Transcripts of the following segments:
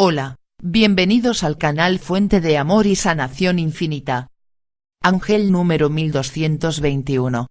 Hola, bienvenidos al canal Fuente de Amor y Sanación Infinita. Ángel número 1221.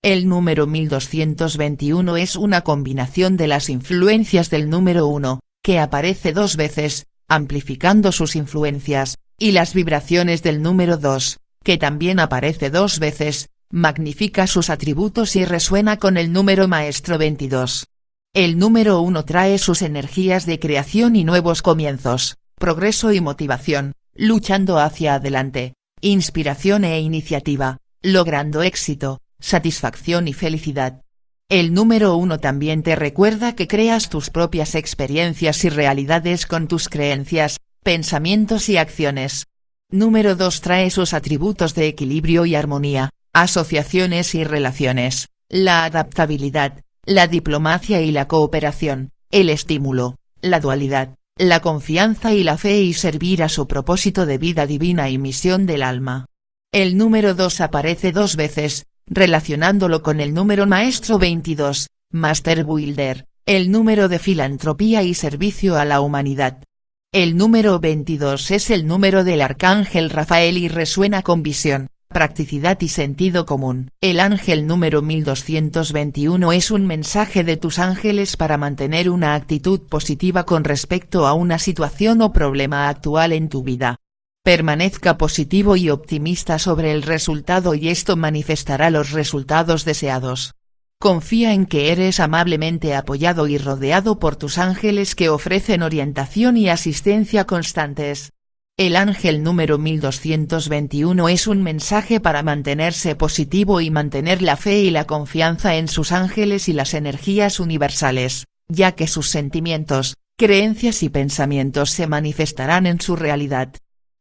El número 1221 es una combinación de las influencias del número 1, que aparece dos veces, amplificando sus influencias, y las vibraciones del número 2, que también aparece dos veces, magnifica sus atributos y resuena con el número maestro 22. El número 1 trae sus energías de creación y nuevos comienzos, progreso y motivación, luchando hacia adelante, inspiración e iniciativa, logrando éxito, satisfacción y felicidad. El número 1 también te recuerda que creas tus propias experiencias y realidades con tus creencias, pensamientos y acciones. Número 2 trae sus atributos de equilibrio y armonía, asociaciones y relaciones, la adaptabilidad, la diplomacia y la cooperación, el estímulo, la dualidad, la confianza y la fe y servir a su propósito de vida divina y misión del alma. El número 2 aparece dos veces, relacionándolo con el número maestro 22, Master Builder, el número de filantropía y servicio a la humanidad. El número 22 es el número del arcángel Rafael y resuena con visión, practicidad y sentido común. El ángel número 1221 es un mensaje de tus ángeles para mantener una actitud positiva con respecto a una situación o problema actual en tu vida. Permanezca positivo y optimista sobre el resultado y esto manifestará los resultados deseados. Confía en que eres amablemente apoyado y rodeado por tus ángeles que ofrecen orientación y asistencia constantes. El ángel número 1221 es un mensaje para mantenerse positivo y mantener la fe y la confianza en sus ángeles y las energías universales, ya que sus sentimientos, creencias y pensamientos se manifestarán en su realidad.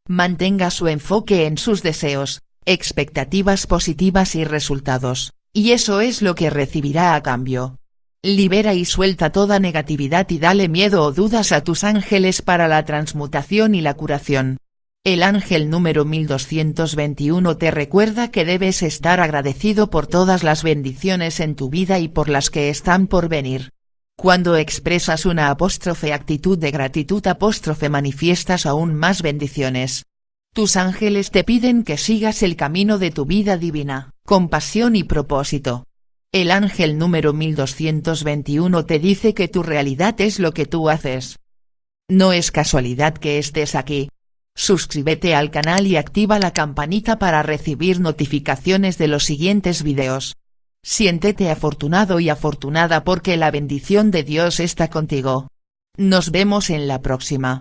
Mantenga su enfoque en sus deseos, expectativas positivas y resultados, y eso es lo que recibirá a cambio. Libera y suelta toda negatividad y dale miedo o dudas a tus ángeles para la transmutación y la curación. El ángel número 1221 te recuerda que debes estar agradecido por todas las bendiciones en tu vida y por las que están por venir. Cuando expresas una apóstrofe actitud de gratitud apóstrofe manifiestas aún más bendiciones. Tus ángeles te piden que sigas el camino de tu vida divina, con pasión y propósito. El ángel número 1221 te dice que tu realidad es lo que tú haces. No es casualidad que estés aquí. Suscríbete al canal y activa la campanita para recibir notificaciones de los siguientes videos. Siéntete afortunado y afortunada porque la bendición de Dios está contigo. Nos vemos en la próxima.